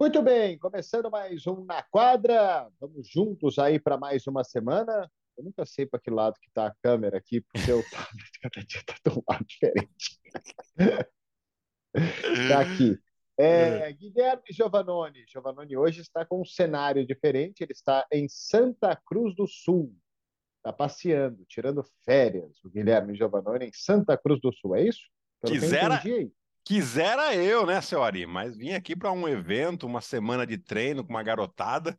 Muito bem, começando mais um Na Quadra. Vamos juntos aí para mais uma semana. Eu nunca sei para que lado que está a câmera aqui, porque o tablet cada dia está de um lado diferente. Está aqui. É, Guilherme Giovannoni. Giovannoni hoje está com um cenário diferente. Ele está em Santa Cruz do Sul. Está passeando, tirando férias. O Guilherme Giovannoni em Santa Cruz do Sul, é isso? Pelo Quisera, Quisera eu, né, seu Ari? Mas vim aqui para um evento, uma semana de treino com uma garotada,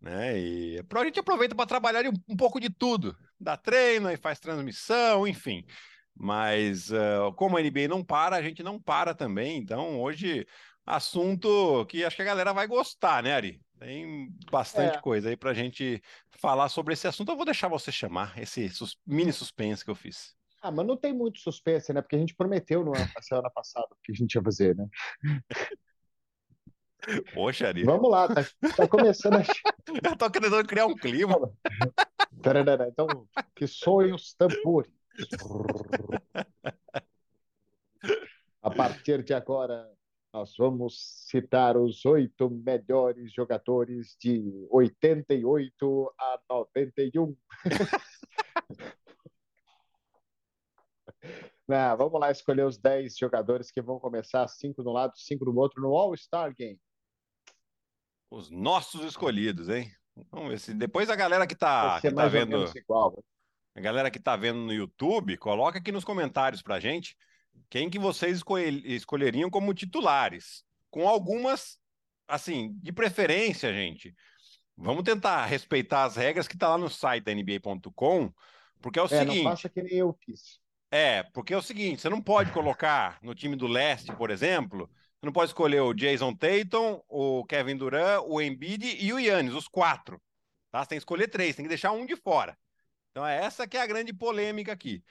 né? E a gente aproveita para trabalhar um, pouco de tudo. Dá treino, e faz transmissão, enfim. Mas uh, como a NBA não para, a gente não para também. Então, hoje, assunto que acho que a galera vai gostar, né, Ari? Tem bastante é. coisa aí para a gente falar sobre esse assunto. Eu vou deixar você chamar esse sus mini suspense que eu fiz. Ah, mas não tem muito suspense, né? Porque a gente prometeu no ano, na semana passada que a gente ia fazer, né? Poxa, Ari. Vamos lá, tá, tá começando a... Eu tô querendo criar um clima. Então, que soem os tambores. A partir de agora, nós vamos citar os oito melhores jogadores de 88 a 91. Não, vamos lá escolher os 10 jogadores que vão começar, cinco de um lado, cinco do outro, no All-Star Game. Os nossos escolhidos, hein? Vamos ver se depois a galera que tá, que tá vendo. Igual, né? A galera que tá vendo no YouTube, coloca aqui nos comentários pra gente quem que vocês escolheriam como titulares. Com algumas, assim, de preferência, gente. Vamos tentar respeitar as regras que tá lá no site da NBA.com, porque é o é, seguinte. Não faça que nem eu fiz. É, porque é o seguinte, você não pode colocar no time do leste, por exemplo, você não pode escolher o Jason Tatum, o Kevin Durant, o Embiid e o Yannis, os quatro. Tá? Você tem que escolher três, tem que deixar um de fora. Então é essa que é a grande polêmica aqui.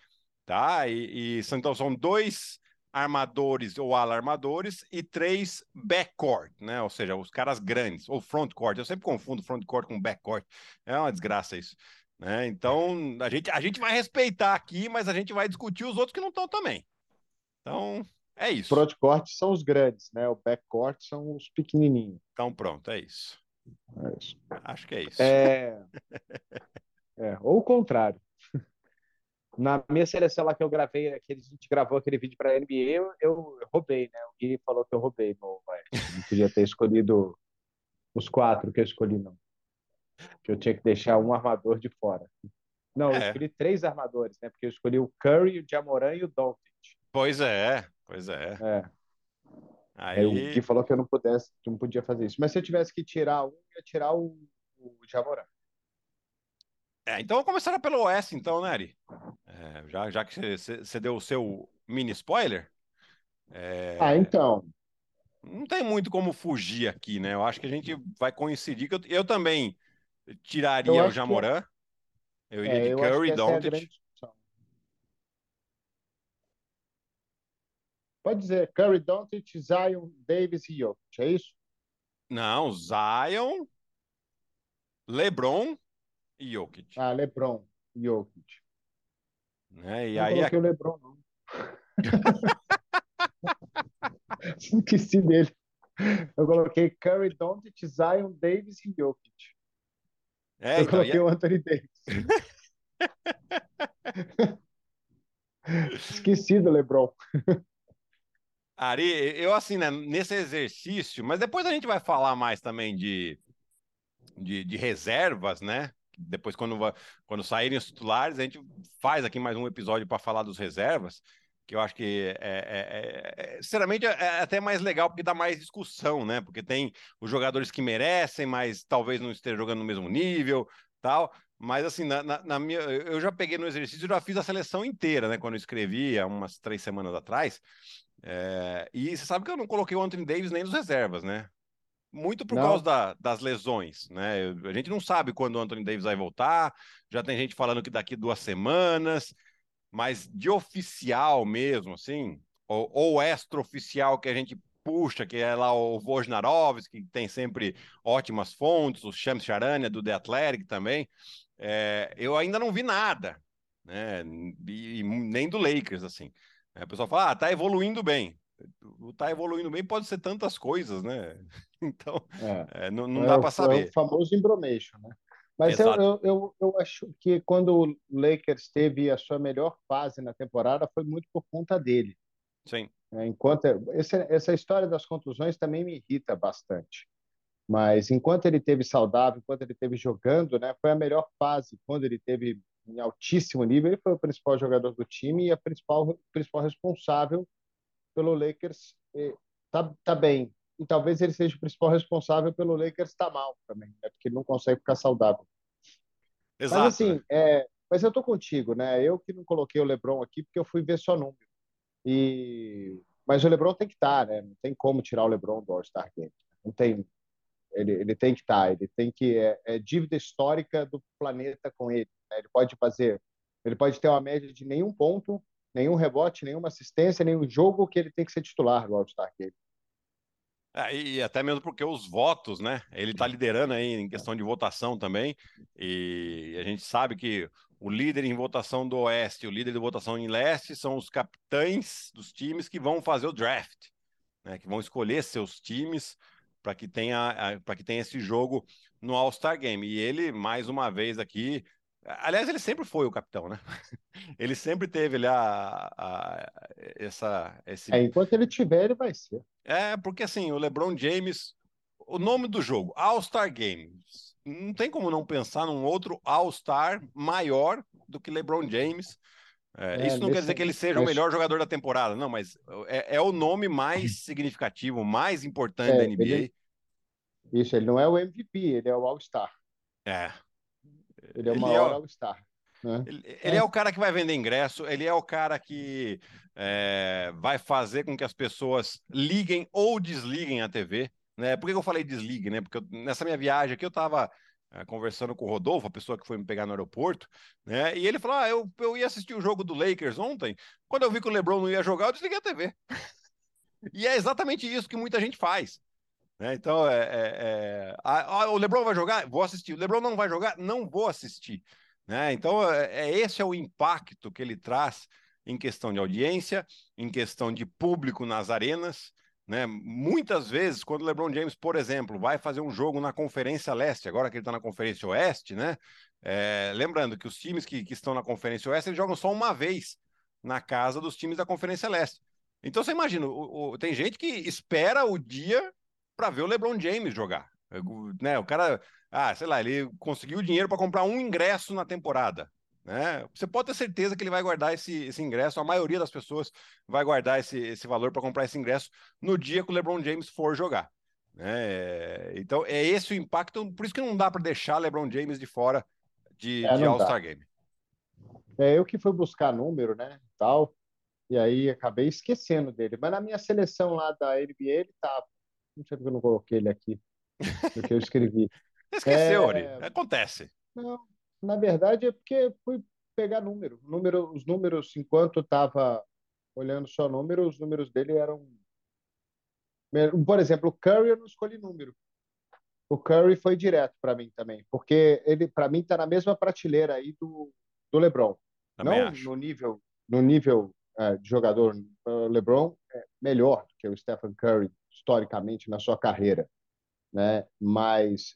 Tá? E, e então são dois armadores ou alarmadores e três backcourt, né? Ou seja, os caras grandes, ou frontcourt. Eu sempre confundo frontcourt com backcourt. É uma desgraça isso. Né? Então, a gente, a gente vai respeitar aqui, mas a gente vai discutir os outros que não estão também. Então, é isso. Frontcourt são os grandes, né? O backcourt são os pequenininhos. Então, pronto, é isso. É isso. Acho que é isso. É... é, ou o contrário. Na minha seleção lá que eu gravei, que a gente gravou aquele vídeo para a NBA, eu, eu, roubei, né? O Gui falou que eu roubei. Não, não podia ter escolhido os quatro que eu escolhi, não que eu tinha que deixar um armador de fora. Não, é. eu escolhi três armadores, né? Porque eu escolhi o Curry, o Jamoran e o Doncic. Pois é, pois é. É. Aí... o que falou que eu não pudesse, não podia fazer isso. Mas se eu tivesse que tirar um, eu ia tirar o, o Jamoran. É, então vamos começar pelo Oeste, então, né, Ari? É, já, já que você deu o seu mini spoiler. É... Ah, então. Não tem muito como fugir aqui, né? Eu acho que a gente vai coincidir. Que eu, eu também tiraria o Jamoran. Que... Eu iria é, de Curry, e Doncic. Pode dizer, Curry, Doncic, Zion, Davis e Jokic, é isso? Não, Zion, LeBron e Jokic. Ah, LeBron e Jokic. Né? E não aí coloquei a... o LeBron, não. Esqueci dele. Eu coloquei Curry, Doncic, Zion, Davis e Jokic. É, eu então, coloquei o Anthony Davis. Esqueci do LeBron. Ari, eu assim, né, nesse exercício, mas depois a gente vai falar mais também de, de, de reservas, né? Depois, quando, quando saírem os titulares, a gente faz aqui mais um episódio para falar dos reservas que eu acho que é, é, é, sinceramente é até mais legal porque dá mais discussão, né? Porque tem os jogadores que merecem, mas talvez não estejam jogando no mesmo nível, tal. Mas assim, na, na, na minha, eu já peguei no exercício, já fiz a seleção inteira, né? Quando eu escrevi há umas três semanas atrás. É, e você sabe que eu não coloquei o Anthony Davis nem nos reservas, né? Muito por não. causa da, das lesões, né? A gente não sabe quando o Anthony Davis vai voltar. Já tem gente falando que daqui duas semanas mas de oficial mesmo, assim, ou, ou extra-oficial que a gente puxa, que é lá o Wojnarowski, que tem sempre ótimas fontes, o Shams Charania do The Athletic também, é, eu ainda não vi nada, né? E, e nem do Lakers, assim. É, o pessoal fala, ah, tá evoluindo bem. tá evoluindo bem, pode ser tantas coisas, né? Então, é. É, não, não é dá para saber. É o famoso embromation, né? Mas eu, eu, eu, eu, acho que quando o Lakers teve a sua melhor fase na temporada foi muito por conta dele. Sim. É, enquanto essa, essa história das contusões também me irrita bastante. Mas enquanto ele teve saudável, enquanto ele teve jogando, né, foi a melhor fase. Quando ele teve em altíssimo nível, ele foi o principal jogador do time e a principal principal responsável pelo Lakers tá, tá bem. E talvez ele seja o principal responsável pelo Lakers estar tá mal também, né? porque ele não consegue ficar saudável. Exato. Mas assim, é, mas eu tô contigo, né? Eu que não coloquei o LeBron aqui porque eu fui ver só número. E mas o LeBron tem que estar, tá, né? Não tem como tirar o LeBron do All-Star Game. Não tem. Ele, ele tem que estar. Tá, ele tem que é, é, dívida histórica do planeta com ele. Né? Ele pode fazer. Ele pode ter uma média de nenhum ponto, nenhum rebote, nenhuma assistência, nenhum jogo que ele tem que ser titular do All-Star Game. É, e até mesmo porque os votos, né? Ele está liderando aí em questão de votação também. E a gente sabe que o líder em votação do Oeste, o líder de votação em Leste são os capitães dos times que vão fazer o draft, né? Que vão escolher seus times para que tenha para que tenha esse jogo no All-Star Game. E ele mais uma vez aqui Aliás, ele sempre foi o capitão, né? Ele sempre teve ali a, a, essa. Esse... É, enquanto ele tiver, ele vai ser. É, porque assim, o LeBron James, o nome do jogo, All-Star Games. Não tem como não pensar num outro All-Star maior do que LeBron James. É, é, isso não quer dizer que ele seja o melhor jogador da temporada, não, mas é, é o nome mais significativo, mais importante é, da NBA. Ele... Isso, ele não é o MVP, ele é o All-Star. É, ele é uma ele é hora All-Star. Né? Ele, ele é. é. o cara que vai vender ingresso, ele é o cara que é, vai fazer com que as pessoas liguem ou desliguem a TV. Né? Por que eu falei desligue? Né? Porque eu, nessa minha viagem aqui eu estava é, conversando com o Rodolfo, a pessoa que foi me pegar no aeroporto, né? E ele falou: Ah, eu, eu ia assistir o jogo do Lakers ontem. Quando eu vi que o LeBron não ia jogar, eu desliguei a TV. e é exatamente isso que muita gente faz. Né? Então, é, é, é... Ah, o LeBron vai jogar? Vou assistir. O LeBron não vai jogar? Não vou assistir. Né? Então, é, é, esse é o impacto que ele traz em questão de audiência, em questão de público nas arenas. Né? Muitas vezes, quando o LeBron James, por exemplo, vai fazer um jogo na Conferência Leste, agora que ele está na Conferência Oeste, né? É, lembrando que os times que, que, estão na Conferência Oeste eles jogam só uma vez na casa dos times da Conferência Leste. Então você imagina, o, o, tem gente que espera o dia para ver o LeBron James jogar. Né? O cara, ah, sei lá, ele conseguiu dinheiro para comprar um ingresso na temporada. Né? Você pode ter certeza que ele vai guardar esse, esse ingresso, a maioria das pessoas vai guardar esse, esse valor para comprar esse ingresso no dia que o LeBron James for jogar. Né? Então, é esse o impacto, por isso que não dá para deixar LeBron James de fora de, é, de All-Star Game. É eu que fui buscar número, né, tal, e aí acabei esquecendo dele. Mas na minha seleção lá da NBA ele tava. Não sei porque eu não coloquei ele aqui, porque eu escrevi. Esqueceu, é... Acontece. Não, na verdade é porque fui pegar número. número os números, enquanto estava olhando só número, os números dele eram. Por exemplo, o Curry eu não escolhi número. O Curry foi direto para mim também, porque ele, para mim, está na mesma prateleira aí do, do LeBron. Também não acho. no nível, no nível é, de jogador. O LeBron é melhor do que o Stephen Curry historicamente na sua carreira, né? Mas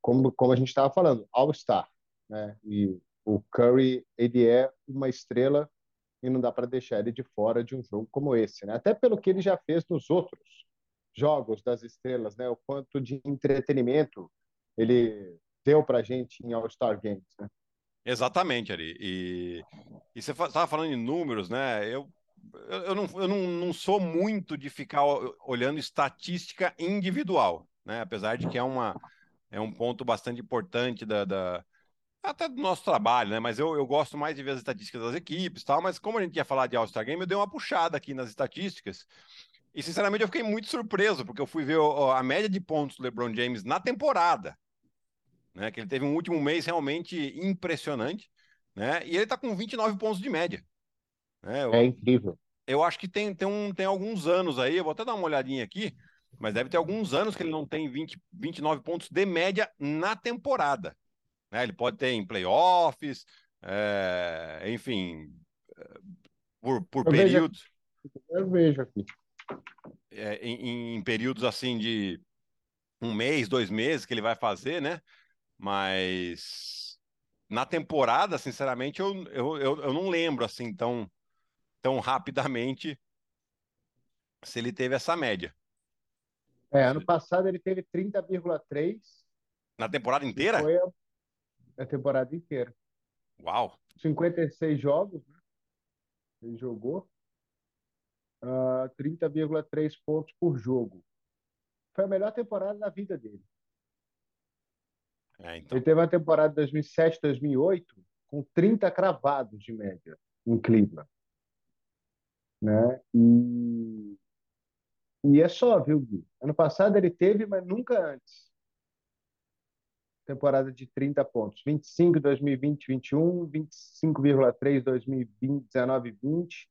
como como a gente estava falando, All Star, né? E o Curry ele é uma estrela e não dá para deixar ele de fora de um jogo como esse, né? Até pelo que ele já fez nos outros jogos das estrelas, né? O quanto de entretenimento ele deu para gente em All Star Games, né? Exatamente, Ari. E, e você estava falando em números, né? Eu eu, não, eu não, não sou muito de ficar olhando estatística individual, né? Apesar de que é, uma, é um ponto bastante importante da, da até do nosso trabalho, né? Mas eu, eu gosto mais de ver as estatísticas das equipes tal. Mas como a gente ia falar de All-Star Game, eu dei uma puxada aqui nas estatísticas. E sinceramente eu fiquei muito surpreso, porque eu fui ver a média de pontos do LeBron James na temporada, né? Que ele teve um último mês realmente impressionante, né? E ele tá com 29 pontos de média. É, eu, é incrível. Eu acho que tem, tem, um, tem alguns anos aí, eu vou até dar uma olhadinha aqui, mas deve ter alguns anos que ele não tem 20, 29 pontos de média na temporada. Né? Ele pode ter em playoffs, é, enfim, por, por eu períodos. Vejo eu vejo aqui. é, em, em, períodos assim de um mês, dois meses que ele vai fazer, né? Mas na temporada, sinceramente, eu, eu, eu, eu não lembro assim tão, tão rapidamente se ele teve essa média. É, ano passado ele teve 30,3. Na temporada inteira? Foi a, a, temporada inteira. Uau! 56 jogos, né? Ele jogou. Uh, ah, 30,3 pontos por jogo. Foi a melhor temporada da vida dele. É, então. Ele teve uma temporada de 2007, 2008 com 30 cravados de média em Cleveland. Né? E, e é só, viu, Gui? Ano passado ele teve, mas nunca antes. Temporada de 30 pontos. 25 2020, 21, 25,3 2020, 19, 20,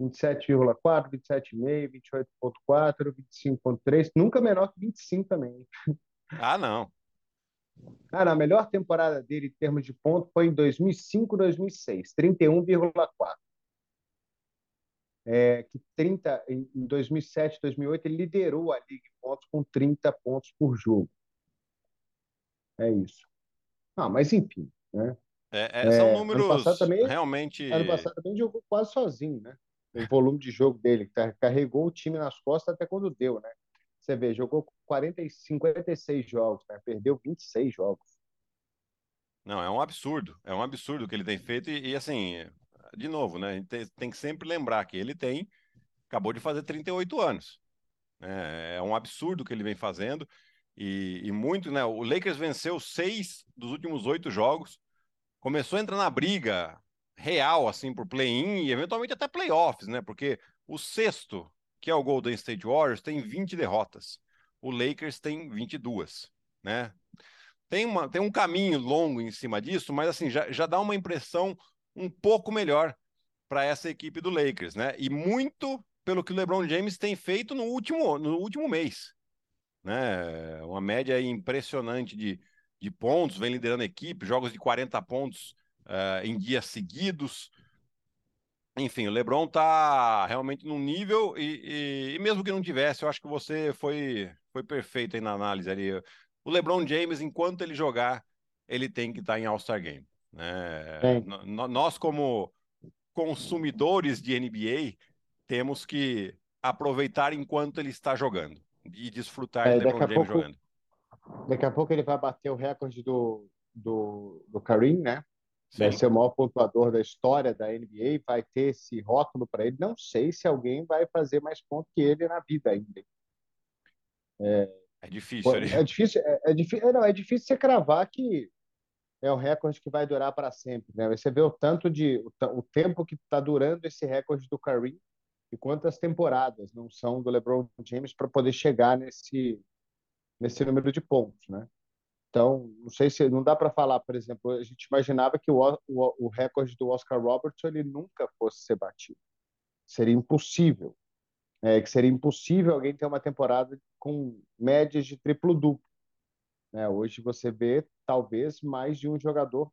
27,4, 27,5, 28,4, 25,3. Nunca menor que 25 também. Ah, não. Cara, a melhor temporada dele em termos de ponto foi em 2005, 2006, 31,4. É, que 30, em 2007, 2008, ele liderou a liga em pontos com 30 pontos por jogo. É isso. Ah, mas enfim, né? É, é, são é, números também, realmente. Ano passado também jogou quase sozinho, né? O volume de jogo dele, carregou o time nas costas até quando deu, né? Você vê, jogou 40, 56 jogos, né? perdeu 26 jogos. Não, é um absurdo. É um absurdo o que ele tem feito. E, e assim, de novo, né? A gente tem, que sempre lembrar que ele tem. Acabou de fazer 38 anos. É, é um absurdo o que ele vem fazendo. E, e, muito, né? O Lakers venceu seis dos últimos oito jogos. Começou a entrar na briga real, assim, por play-in e eventualmente até playoffs, né? Porque o sexto que é o Golden State Warriors, tem 20 derrotas. O Lakers tem 22, né? Tem, uma, tem um caminho longo em cima disso, mas assim, já, já dá uma impressão um pouco melhor para essa equipe do Lakers, né? E muito pelo que o LeBron James tem feito no último, no último mês, né? Uma média impressionante de, de pontos, vem liderando a equipe, jogos de 40 pontos uh, em dias seguidos, enfim, o LeBron tá realmente num nível e, e, e, mesmo que não tivesse, eu acho que você foi, foi perfeito aí na análise ali. O LeBron James, enquanto ele jogar, ele tem que estar tá em All-Star Game. Né? Nós, como consumidores de NBA, temos que aproveitar enquanto ele está jogando e desfrutar é, de LeBron James pouco, jogando. Daqui a pouco ele vai bater o recorde do, do, do Karim, né? Sim. Vai ser o maior pontuador da história da NBA, vai ter esse rótulo para ele. Não sei se alguém vai fazer mais ponto que ele na vida ainda. É, é difícil, né? É difícil, é, é, difícil, é, não, é difícil você cravar que é um recorde que vai durar para sempre. Né? Você vê o tanto de o, o tempo que está durando esse recorde do Kareem e quantas temporadas não são do LeBron James para poder chegar nesse nesse número de pontos, né? Então, não sei se não dá para falar, por exemplo, a gente imaginava que o, o, o recorde do Oscar Robertson ele nunca fosse ser batido. Seria impossível. É, que seria impossível alguém ter uma temporada com médias de triplo-duplo. É, hoje você vê talvez mais de um jogador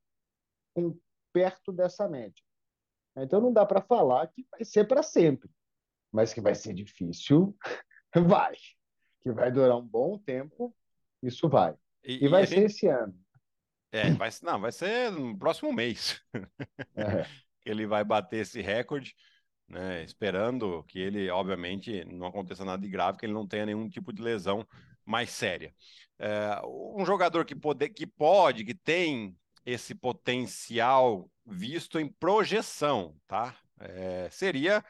com, perto dessa média. Então não dá para falar que vai ser para sempre, mas que vai ser difícil, vai. Que vai durar um bom tempo, isso vai. E, e vai ser gente... esse ano. É, vai, não, vai ser no próximo mês. É. ele vai bater esse recorde, né? Esperando que ele, obviamente, não aconteça nada de grave, que ele não tenha nenhum tipo de lesão mais séria. É, um jogador que pode, que pode, que tem esse potencial visto em projeção, tá? É, seria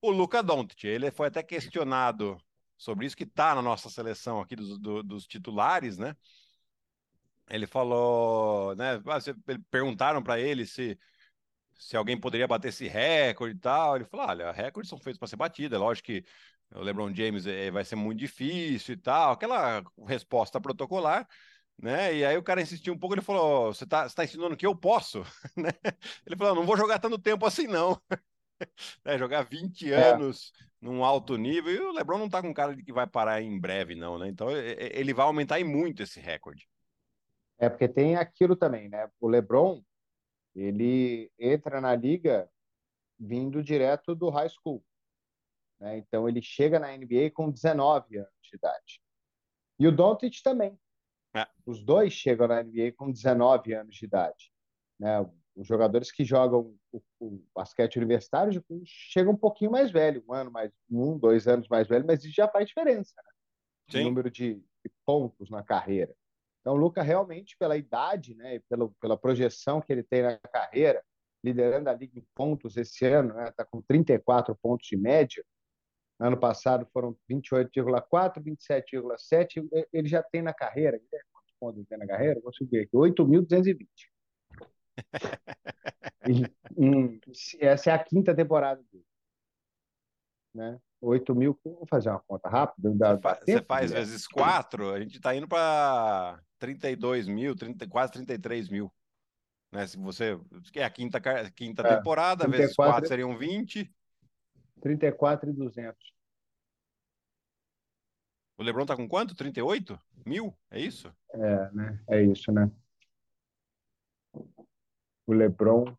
o Luca Doncic. Ele foi até questionado sobre isso que está na nossa seleção aqui dos, do, dos titulares, né? ele falou, né? Ah, perguntaram para ele se se alguém poderia bater esse recorde e tal. Ele falou: olha, recordes são feitos para ser batidos. É lógico que o LeBron James é, vai ser muito difícil e tal. Aquela resposta protocolar. Né? E aí o cara insistiu um pouco, ele falou: Você está tá ensinando que eu posso? né? Ele falou: Não vou jogar tanto tempo assim, não. é, jogar 20 é. anos num alto nível. E o Lebron não está com cara de que vai parar em breve, não, né? Então ele vai aumentar em muito esse recorde. É porque tem aquilo também, né? O LeBron, ele entra na liga vindo direto do high school. Né? Então ele chega na NBA com 19 anos de idade. E o Doncic também. É. Os dois chegam na NBA com 19 anos de idade. Né? Os jogadores que jogam o, o basquete universitário chegam um pouquinho mais velho, um ano mais, um, dois anos mais velho, mas isso já faz diferença. Né? O número de, de pontos na carreira. Então, o Luca realmente, pela idade, né, e pela, pela projeção que ele tem na carreira, liderando a liga em pontos esse ano, está né, tá com 34 pontos de média. Ano passado foram 28,4, 27,7. Ele já tem na carreira, quantos pontos ele tem na carreira? Vou subir aqui, 8.220. essa é a quinta temporada dele. Né? 8 mil, vou fazer uma conta rápida. Dá, você, tempo, faz né? vezes 4, a gente está indo para 32 mil, 30, quase 33 mil. Né? Se você. É a quinta, quinta é, temporada, 34, vezes 4 seriam 20. 34 e 200. O Lebron tá com quanto? 38 mil? É isso? É, né? É isso, né? O Lebron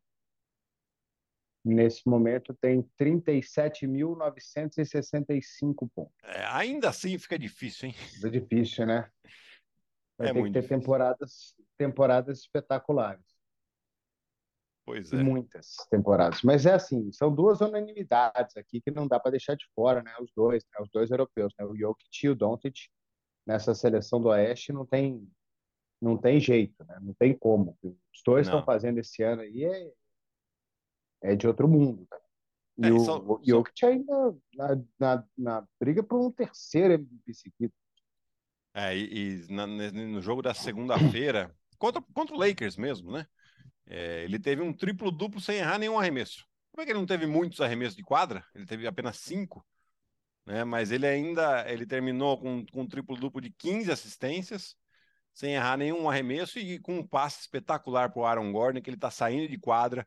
nesse momento tem 37.965 pontos. É, ainda assim fica difícil, hein? É difícil, né? Vai é ter que ter temporadas, temporadas espetaculares. Pois é. Muitas temporadas. Mas é assim, são duas unanimidades aqui que não dá para deixar de fora, né? Os dois, né? os dois europeus, né? O Jokic e o Doncic nessa seleção do Oeste não tem não tem jeito, né? Não tem como. Os dois estão fazendo esse ano aí é, é de outro mundo. E é, o só, Jokic só... ainda na, na, na, briga por um terceiro MVP seguido. É, e, e na, no jogo da segunda-feira, contra, contra o Lakers mesmo, né? É, ele teve um triplo-duplo sem errar nenhum arremesso. Como é que ele não teve muitos arremessos de quadra? Ele teve apenas cinco. Né? Mas ele ainda ele terminou com, com um triplo-duplo de 15 assistências, sem errar nenhum arremesso e com um passe espetacular para o Aaron Gordon, que ele está saindo de quadra.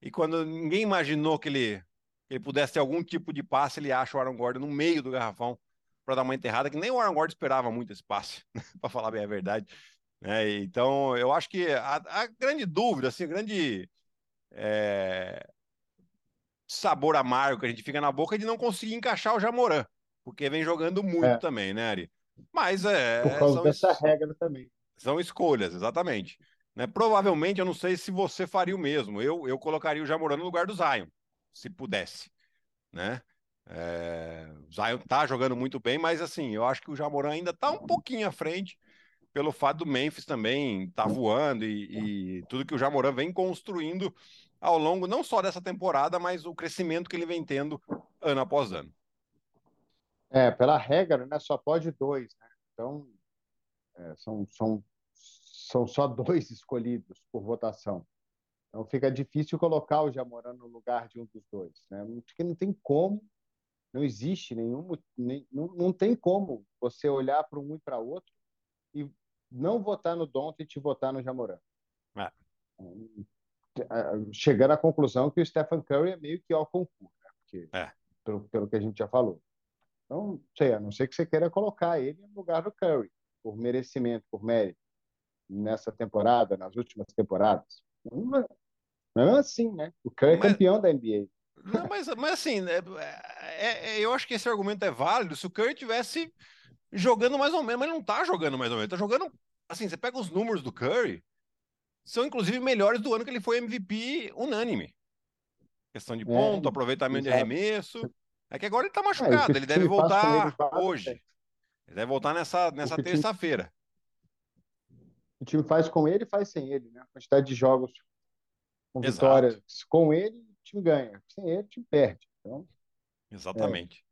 E quando ninguém imaginou que ele, que ele pudesse ter algum tipo de passe, ele acha o Aaron Gordon no meio do garrafão para dar uma enterrada, que nem o Aaron Gordon esperava muito esse passe, para falar bem a verdade. É, então, eu acho que a, a grande dúvida, assim, a grande é, sabor amargo que a gente fica na boca é de não conseguir encaixar o Jamoran, porque vem jogando muito é. também, né, Ari? Mas é. Por causa dessa regra também. São escolhas, exatamente. Né? Provavelmente, eu não sei se você faria o mesmo. Eu, eu colocaria o Jamoran no lugar do Zion, se pudesse. Né? É... O Zion tá jogando muito bem, mas assim, eu acho que o Jamoran ainda tá um pouquinho à frente pelo fato do Memphis também tá voando e, e tudo que o Jamoran vem construindo ao longo não só dessa temporada, mas o crescimento que ele vem tendo ano após ano. É, pela regra, né, só pode dois, né? Então, é, são, são, são só dois escolhidos por votação. Então fica difícil colocar o Jamoran no lugar de um dos dois, né? Porque não tem como, não existe nenhum, nem, não, não tem como você olhar para um e para outro e não votar no Doncic e votar no Jamoran. É. Chegando à conclusão que o Stephen Curry é meio que ao concurso, né? Porque, é. pelo, pelo que a gente já falou. Então, sei, a não ser que você queira colocar ele no lugar do Curry, por merecimento, por mérito, nessa temporada, nas últimas temporadas. Não é assim, né? O Curry é campeão da NBA. Não, mas, mas assim, né, é, é, eu acho que esse argumento é válido se o Curry tivesse jogando mais ou menos, mas ele não tá jogando mais ou menos, tá jogando assim, você pega os números do Curry, são inclusive melhores do ano que ele foi MVP unânime. Questão de é, ponto, é, aproveitamento exato. de arremesso. É que agora ele tá é, machucado, é, ele deve voltar hoje. Ele deve voltar nessa, nessa terça-feira. O time faz com ele e faz sem ele, né? A quantidade de jogos com Exato. vitórias com ele, time ganha. Sem ele, o time perde. Então, Exatamente.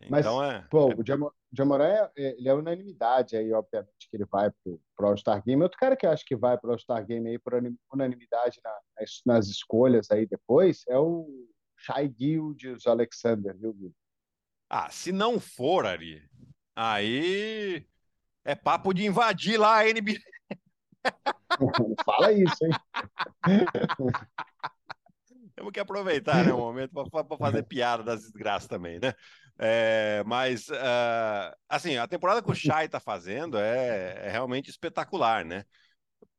É. Mas, então é. Pô, é... o Jamoran é, é, ele é unanimidade aí, obviamente, que ele vai pro, pro All-Star Game. Outro cara que eu acho que vai pro All-Star Game aí por unanimidade na, nas, nas, escolhas aí depois é o Shai Gildes Alexander, viu, Gil? Ah, se não for, Ari, aí é papo de invadir lá a NBA. Fala isso, hein? Temos que aproveitar né, o momento para fazer piada das desgraças também, né? É, mas, uh, assim, a temporada que o Chay está fazendo é, é, realmente espetacular, né?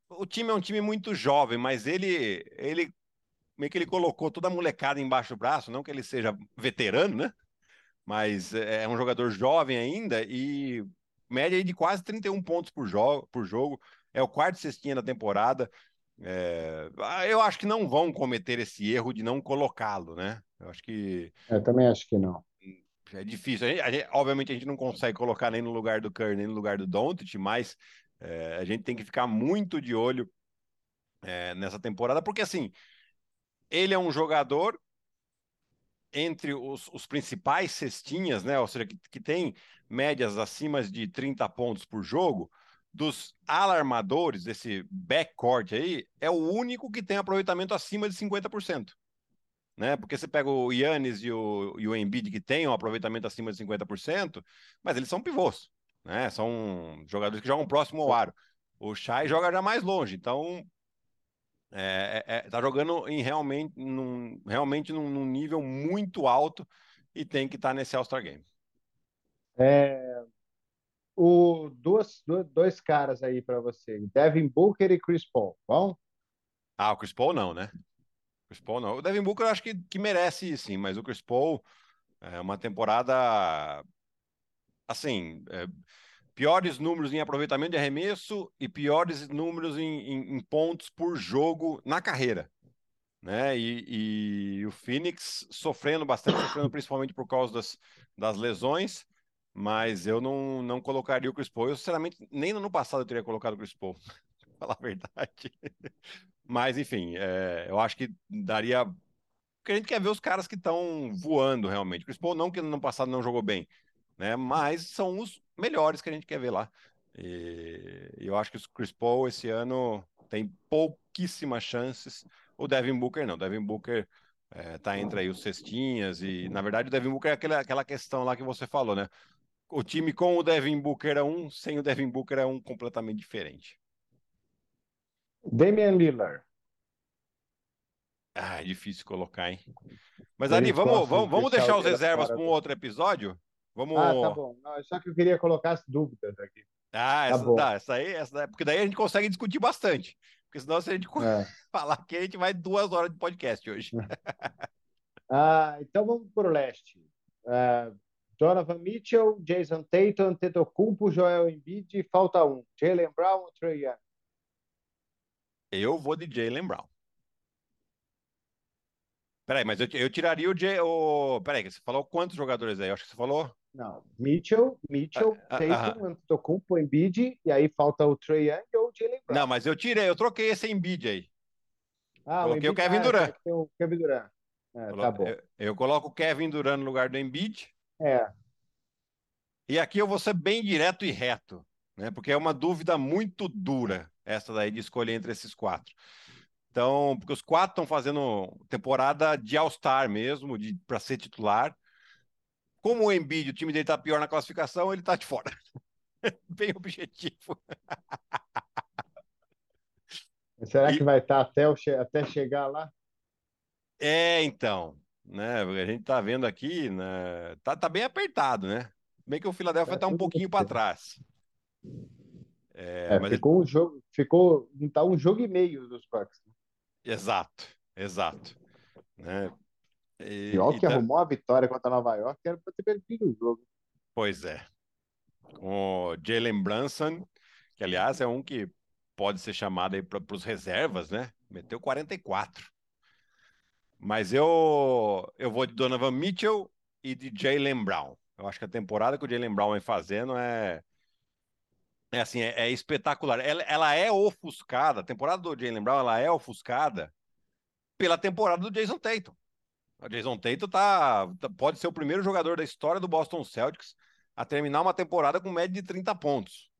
O time é um time muito jovem, mas ele, ele meio que ele colocou toda a molecada embaixo do braço, não que ele seja veterano, né? mas é, é um jogador jovem ainda e média de quase 31 pontos por, jo por jogo. É o quarto cestinha da temporada. É, eu acho que não vão cometer esse erro de não colocá-lo, né? Eu acho que. Eu também acho que não. É difícil. A gente, a gente, obviamente, a gente não consegue colocar nem no lugar do Curry, nem no lugar do Doncic, mas é, a gente tem que ficar muito de olho é, nessa temporada, porque assim, ele é um jogador entre os, os principais cestinhas, né? Ou seja, que, que tem médias acima de 30 pontos por jogo, dos alarmadores, desse backcourt aí, é o único que tem aproveitamento acima de 50%. Né? Porque você pega o Yannis e o, e o Embiid, que tem um aproveitamento acima de 50%, mas eles são pivôs, né? São jogadores que jogam próximo ao aro. O Shai joga já mais longe, então é, é, é, tá jogando em realmente, num, realmente num, num nível muito alto e tem que estar tá nesse All-Star Game. É, o, duas, dois caras aí para você, Devin Booker e Chris Paul, bom? Ah, o Chris Paul não, né? Chris Paul não. O Devin Booker eu acho que, que merece sim, mas o Chris Paul é uma temporada assim, é, piores números em aproveitamento de arremesso e piores números em, em, em pontos por jogo na carreira. Né? E, e, o Phoenix sofrendo bastante, sofrendo principalmente por causa das, das lesões, mas eu não, não colocaria o Chris Paul. Eu, sinceramente, nem no ano passado eu teria colocado o Chris Paul, pra falar a verdade. mas, enfim, é, eu acho que daria. Porque a gente quer ver os caras que estão voando realmente. O Chris Paul não que no ano passado não jogou bem, né? Mas são os melhores que a gente quer ver lá. E eu acho que o Chris Paul esse ano tem pouquíssimas chances. O Devin Booker não. O Devin Booker é, tá entre aí os cestinhas e, na verdade, o Devin Booker é aquela, aquela questão lá que você falou, né? O time com o Devin Booker é um, sem o Devin Booker é um completamente diferente. Damian Lillard. Ah, é difícil colocar, hein? Mas, ali, vamos, vamos, vamos deixar os reservas para um outro episódio? Vamos... Ah, tá bom. Não, só que eu queria colocar as dúvidas aqui. Ah, tá essa, bom. Tá, essa aí, essa, porque daí a gente consegue discutir bastante. Porque senão, se a gente é. falar aqui, a gente vai duas horas de podcast hoje. ah, então vamos para o leste. Uh, Donovan Mitchell, Jason Tatum, Antetokounmpo, Joel Embiid, falta um. Jalen Brown ou Trey Young? Eu vou de Jalen Brown. Peraí, mas eu, eu tiraria o, J, o... Peraí, você falou quantos jogadores aí? Eu acho que você falou não, Mitchell, Mitchell, ah, ah Tatum, ah, Antetokounmpo, Embiid, e aí falta o Trey Young ou o Jalen Brown. Não, mas eu tirei, eu troquei esse Embiid aí. Ah, Coloquei o, Embiid, o Kevin ah, Durant. o Kevin Durant. É, tá bom. Eu, eu, coloco o Kevin Durant no lugar do Embiid. É. E aqui eu vou ser bem direto e reto, né? Porque é uma dúvida muito dura essa daí de escolher entre esses quatro. Então, porque os quatro estão fazendo temporada de All-Star mesmo, de para ser titular. Como o Embiid, o time dele tá pior na classificação, ele tá de fora. Bem objetivo. Será e... que vai estar tá até, o, até chegar lá? É, então, né? A gente tá vendo aqui, né? Tá, tá bem apertado, né? Bem que o Philadelphia tá, um pouquinho para trás. É, é, ficou ele... um jogo, ficou tá um jogo e meio dos Bucks. Exato, exato. Né? E, Pior que tá... arrumou a vitória contra Nova York, era para ter perdido o jogo. Pois é. Com o Jalen Brunson, que aliás é um que pode ser chamado aí para os reservas, né? Meteu 44. Mas eu, eu vou de Donovan Mitchell e de Jalen Brown. Eu acho que a temporada que o Jalen Brown vem fazendo é. É assim, é, é espetacular. Ela, ela, é ofuscada, a temporada do Jalen Brown ela é ofuscada pela temporada do Jason Tatum. O Jason Tatum tá, tá, pode ser o primeiro jogador da história do Boston Celtics a terminar uma temporada com média de 30 pontos.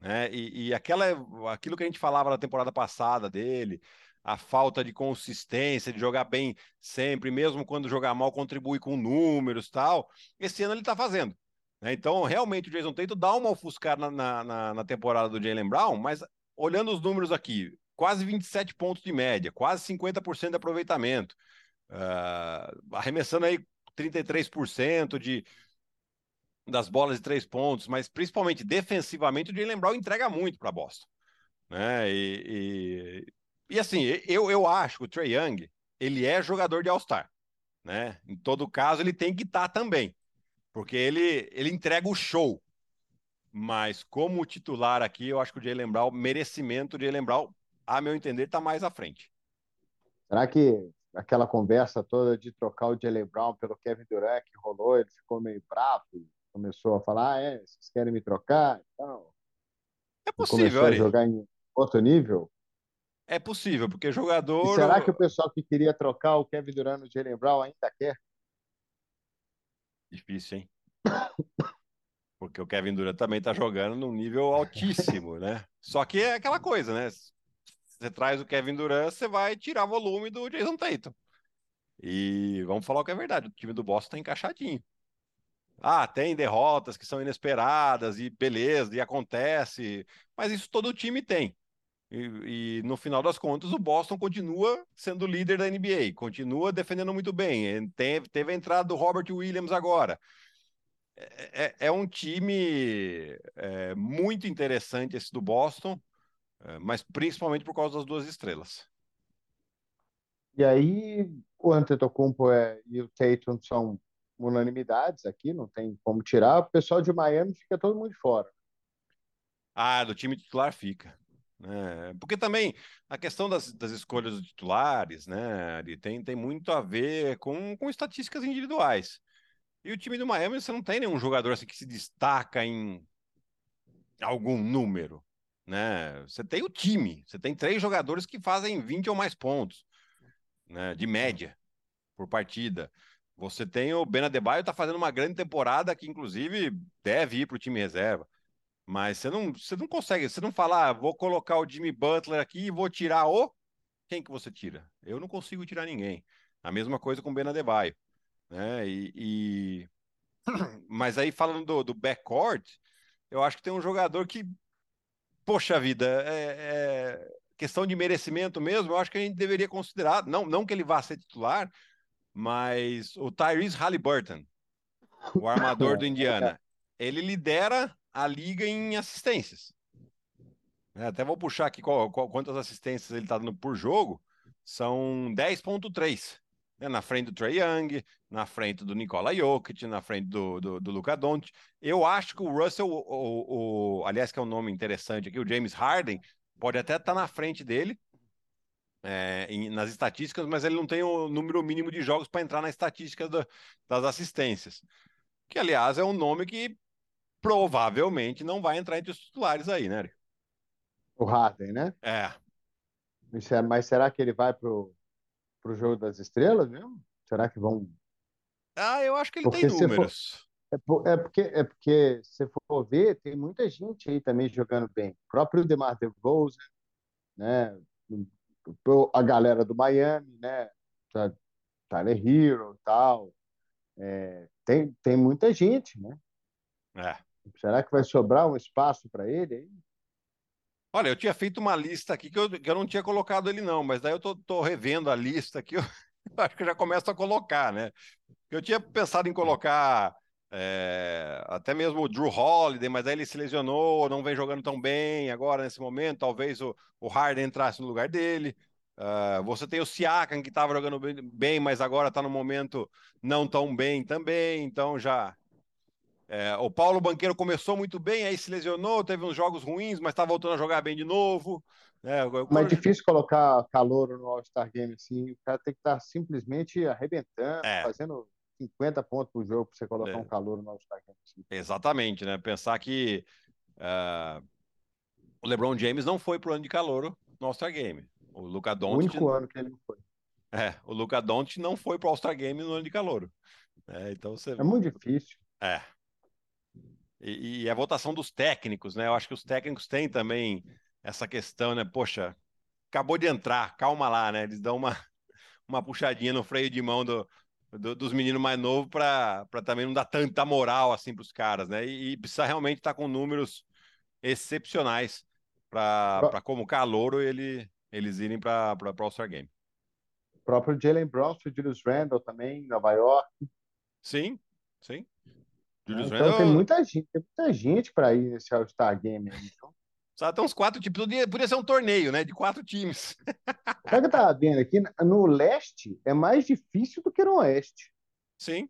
Né? E, e aquela, aquilo que a gente falava na temporada passada dele, a falta de consistência, de jogar bem sempre, mesmo quando jogar mal, contribui com números tal. Esse ano ele está fazendo. Né? Então, realmente, o Jason Tatum dá uma ofuscada na, na, na temporada do Jalen Brown, mas olhando os números aqui, quase 27 pontos de média, quase 50% de aproveitamento uh, arremessando aí 33% de, das bolas de três pontos, mas principalmente defensivamente, o Jalen Brown entrega muito para Boston. Né? E, e, e, assim, eu, eu acho que o Trey Young ele é jogador de All-Star. Né? Em todo caso, ele tem que estar tá também. Porque ele, ele entrega o show. Mas como titular aqui, eu acho que o Jalen Brown, merecimento de Jalen Brown, a meu entender, está mais à frente. Será que aquela conversa toda de trocar o Jalen Brown pelo Kevin Durant que rolou, ele ficou meio bravo, começou a falar, ah, é, vocês querem me trocar? Então, é possível, começou a jogar em outro nível? É possível, porque jogador. E será que o pessoal que queria trocar o Kevin Durant no Jalen Brown ainda quer? Difícil, hein? Porque o Kevin Durant também está jogando num nível altíssimo, né? Só que é aquela coisa, né? Você traz o Kevin Durant, você vai tirar volume do Jason Tatum. E vamos falar o que é verdade, o time do Boston está encaixadinho. Ah, tem derrotas que são inesperadas e beleza, e acontece, mas isso todo time tem. E, e, no final das contas, o Boston continua sendo líder da NBA, continua defendendo muito bem. Teve, teve a entrada do Robert Williams agora. É, é, é um time é, muito interessante esse do Boston, é, mas principalmente por causa das duas estrelas. E aí, o Antetokounmpo é, e o Tatum são unanimidades aqui, não tem como tirar. O pessoal de Miami fica todo mundo fora. Ah, do time titular fica. É, porque também a questão das, das escolhas dos titulares, né, tem, tem muito a ver com, com estatísticas individuais. E o time do Miami, você não tem nenhum jogador assim que se destaca em algum número, né? Você tem o time, você tem três jogadores que fazem 20 ou mais pontos, né, de média por partida. Você tem o Ben Adebayo tá fazendo uma grande temporada que inclusive deve ir para o time reserva. Mas você não, você não consegue, você não fala, ah, vou colocar o Jimmy Butler aqui e vou tirar o quem que você tira? Eu não consigo tirar ninguém. A mesma coisa com o Ben Adebayo né? E, e... mas aí falando do, do backcourt, eu acho que tem um jogador que, poxa vida, é, é, questão de merecimento mesmo. Eu acho que a gente deveria considerar, não, não que ele vá ser titular, mas o Tyrese Halliburton, o armador do Indiana, ele lidera a liga em assistências. É, até vou puxar aqui qual, qual, quantas assistências ele está dando por jogo. São 10.3 né, na frente do Trey Young, na frente do Nikola Jokic, na frente do, do, do Luka Doncic. Eu acho que o Russell, o, o, o, aliás, que é um nome interessante aqui, o James Harden, pode até estar tá na frente dele é, em, nas estatísticas, mas ele não tem o número mínimo de jogos para entrar na estatística das assistências. Que, aliás, é um nome que provavelmente não vai entrar entre os titulares aí, né? O Harden, né? É. Mas será que ele vai pro para o jogo das estrelas mesmo? Será que vão? Ah, eu acho que ele porque tem números. For... É, é, porque, é porque, se for ver, tem muita gente aí também jogando bem. O próprio DeMar DeRozan, né? A galera do Miami, né? Tyler Hero tal. É, tem, tem muita gente, né? É. Será que vai sobrar um espaço para ele? Olha, eu tinha feito uma lista aqui que eu, que eu não tinha colocado ele, não, mas daí eu tô, tô revendo a lista aqui, eu, eu acho que eu já começo a colocar, né? Eu tinha pensado em colocar é, até mesmo o Drew Holiday, mas aí ele se lesionou, não vem jogando tão bem agora nesse momento. Talvez o, o Harden entrasse no lugar dele. Uh, você tem o Siakam que estava jogando bem, mas agora está no momento não tão bem também. Então já é, o Paulo Banqueiro começou muito bem, aí se lesionou, teve uns jogos ruins, mas está voltando a jogar bem de novo. É, mas é difícil colocar calor no All-Star Game assim. O cara tem que estar tá simplesmente arrebentando, é. fazendo 50 pontos por jogo para você colocar é. um calor no All-Star Game. Assim. Exatamente, né? Pensar que uh, o LeBron James não foi pro ano de calor no All-Star Game. O Luca Doncic. O único ano que ele não foi. É, o Luca Doncic não foi pro All-Star Game no ano de calor. É, então você... é muito difícil. É, e, e, a votação dos técnicos, né? Eu acho que os técnicos têm também essa questão, né? Poxa, acabou de entrar, calma lá, né? Eles dão uma, uma puxadinha no freio de mão do, do, dos meninos mais novos para também não dar tanta moral assim para os caras, né? E, e, precisa realmente estar tá com números excepcionais para como calouro ele, eles irem para o All-Star Game. O próprio Jalen Brown, o Julius Randle também, Nova York. Sim, sim. Julius então Randle... tem muita gente, tem muita gente para ir nesse All-Star Game. Então. Só tem uns quatro tipos. Podia, ser um torneio, né? De quatro times. Sabe que eu tava vendo aqui? No leste é mais difícil do que no oeste. Sim.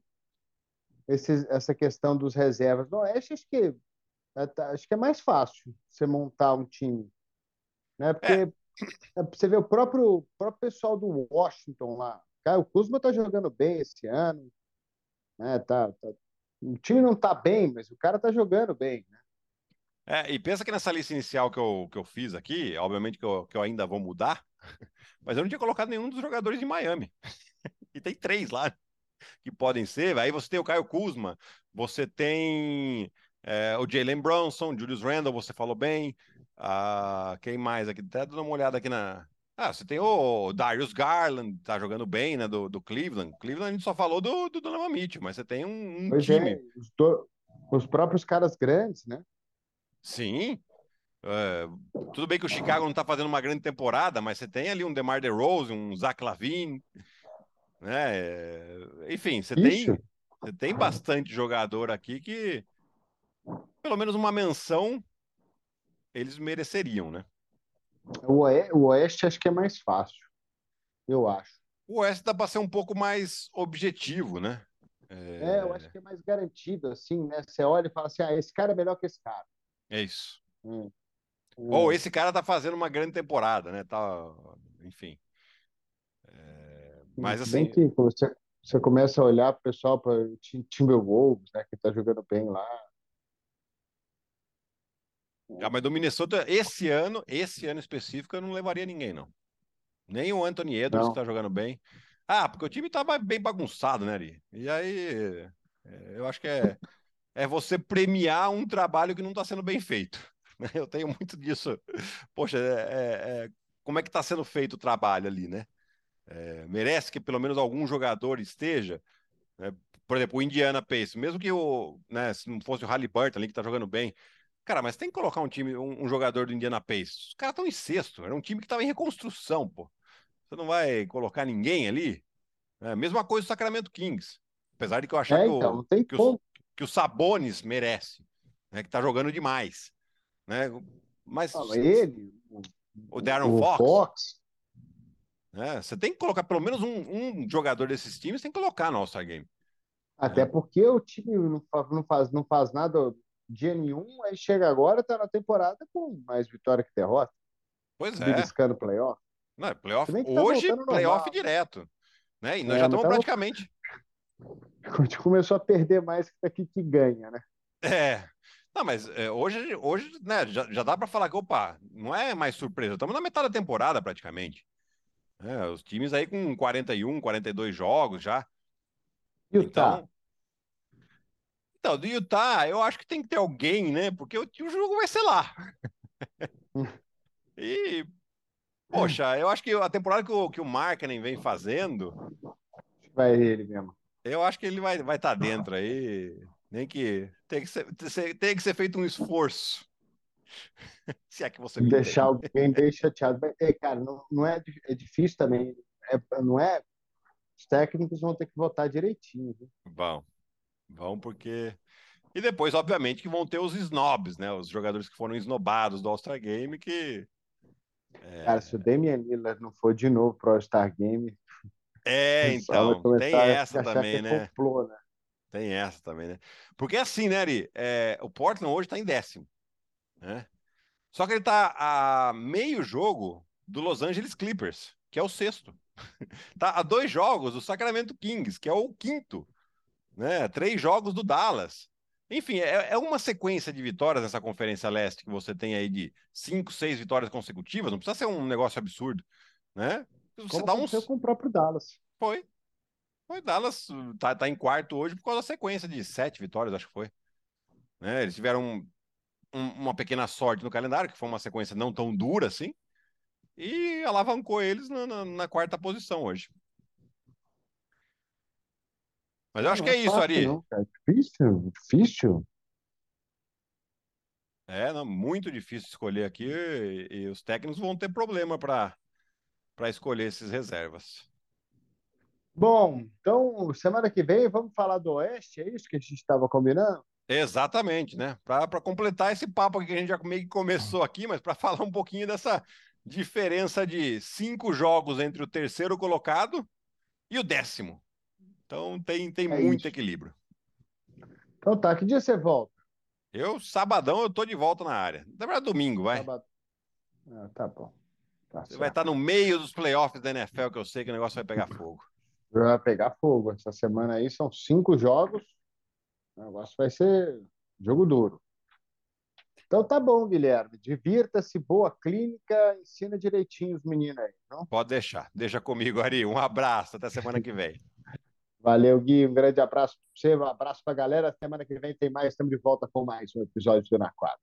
esse, essa questão dos reservas. No Oeste, acho que, é, tá, acho que é mais fácil você montar um time. Né? Porque é. é você vê o próprio, próprio pessoal do Washington lá. Cara, o Kuzma está jogando bem esse ano. Né? Tá, tá, o time não está bem, mas o cara está jogando bem. Né? É, e pensa que nessa lista inicial que eu, que eu fiz aqui, obviamente que eu, que eu ainda vou mudar, mas eu não tinha colocado nenhum dos jogadores de Miami. e tem três lá que podem ser. Aí você tem o Caio Kuzma, você tem é, o Jalen Bronson, Julius Randle, você falou bem. Ah, quem mais aqui? Até dando uma olhada aqui na. Ah, você tem o Darius Garland, tá jogando bem, né? Do, do Cleveland. Cleveland a gente só falou do, do Donovan Mitchell, mas você tem um, um é, time. É, os, do... os próprios caras grandes, né? Sim. É, tudo bem que o Chicago não está fazendo uma grande temporada, mas você tem ali um DeMar DeRozan, um Zach Lavine, né? É, enfim, você tem, você tem bastante jogador aqui que pelo menos uma menção eles mereceriam, né? O Oeste, acho que é mais fácil, eu acho. O Oeste dá para ser um pouco mais objetivo, né? É... é... eu acho que é mais garantido, assim, né? Você olha e fala assim, ah, esse cara é melhor que esse cara. É isso. Hum. Ou hum. esse cara tá fazendo uma grande temporada, né? Tá, enfim. É... Mas assim. Bem que você, você começa a olhar o pessoal para o Timberwolves, né? Que tá jogando bem lá. Ah, mas do Minnesota, esse ano, esse ano específico, eu não levaria ninguém, não. Nem o Anthony Edwards, não. que tá jogando bem. Ah, porque o time tava bem bagunçado, né, Ari? E aí, é, eu acho que é, é você premiar um trabalho que não está sendo bem feito. Eu tenho muito disso. Poxa, é, é, é como é que está sendo feito o trabalho ali, né? É, merece que pelo menos algum jogador esteja. Né? Por exemplo, o Indiana Pace, mesmo que o, né, se não fosse o Halliburton ali que está jogando bem, cara, mas tem que colocar um time, um, um jogador do Indiana Pace. Os caras estão em sexto, era um time que estava em reconstrução, pô. Você não vai colocar ninguém ali? É, mesma coisa do Sacramento Kings. Apesar de que eu achar é, que, então, o, que, os, que o Sabonis merece, né, que tá jogando demais. Né? Mas ah, ele, o Darren o Fox, Fox. Né? Você tem que colocar pelo menos um, um jogador desses times, tem que colocar no All-Star Game. Até né? porque o time não faz, não faz, não faz nada dia nenhum, aí chega agora, tá na temporada com mais vitória que derrota. Pois é. Buscando playoff. Não, é playoff tá hoje, playoff direto. Né? E nós é, já estamos tá praticamente. A gente começou a perder mais que que ganha, né? É. Não, mas é, hoje, hoje né, já, já dá para falar que, opa, não é mais surpresa. Estamos na metade da temporada, praticamente. É, os times aí com 41, 42 jogos já. Utah. Então, então, do Utah, eu acho que tem que ter alguém, né? Porque o, o jogo vai ser lá. e, poxa, eu acho que a temporada que o, que o vem fazendo. Vai ele mesmo. Eu acho que ele vai estar vai tá dentro aí. Nem que tem que ser, tem que ser feito um esforço. Se é que você me Deixar alguém bem chateado. É, cara, não, não é, é difícil também. É, não é. Os técnicos vão ter que votar direitinho. Viu? Vão. Vão porque. E depois, obviamente, que vão ter os snobs, né? Os jogadores que foram esnobados do All-Star Game que. É... Cara, se o Damian Lillard não for de novo pro All-Star Game, é, então, tem essa também, é né? Complô, né? Tem essa também, né? Porque assim, né, Ari? É, o Portland hoje está em décimo, né? Só que ele está a meio jogo do Los Angeles Clippers, que é o sexto. tá a dois jogos do Sacramento Kings, que é o quinto, né? Três jogos do Dallas. Enfim, é, é, uma sequência de vitórias nessa Conferência Leste que você tem aí de cinco, seis vitórias consecutivas. Não precisa ser um negócio absurdo, né? Você Como dá uns... com o próprio Dallas. Foi. Foi Dallas, tá, tá em quarto hoje por causa da sequência de sete vitórias, acho que foi. Né? Eles tiveram um, um, uma pequena sorte no calendário, que foi uma sequência não tão dura assim, e alavancou eles na, na, na quarta posição hoje. Mas eu acho que é, é isso, Ari. Não, é difícil, difícil. É, não, muito difícil escolher aqui e, e os técnicos vão ter problema para escolher esses reservas. Bom, então semana que vem vamos falar do Oeste, é isso que a gente estava combinando? Exatamente, né? Para completar esse papo que a gente já meio que começou aqui, mas para falar um pouquinho dessa diferença de cinco jogos entre o terceiro colocado e o décimo. Então tem, tem é muito isso. equilíbrio. Então tá, que dia você volta? Eu, sabadão, eu tô de volta na área. Na verdade, domingo, vai. Ah, tá bom. Tá Você vai estar no meio dos playoffs da NFL, que eu sei que o negócio vai pegar fogo. Vai pegar fogo. Essa semana aí são cinco jogos. O negócio vai ser jogo duro. Então tá bom, Guilherme. Divirta-se, boa clínica, ensina direitinho os meninos aí. Não? Pode deixar. Deixa comigo, Ari. Um abraço. Até semana que vem. Valeu, Gui. Um grande abraço para você, um abraço para a galera. Semana que vem tem mais. Estamos de volta com mais um episódio do Na Quadra.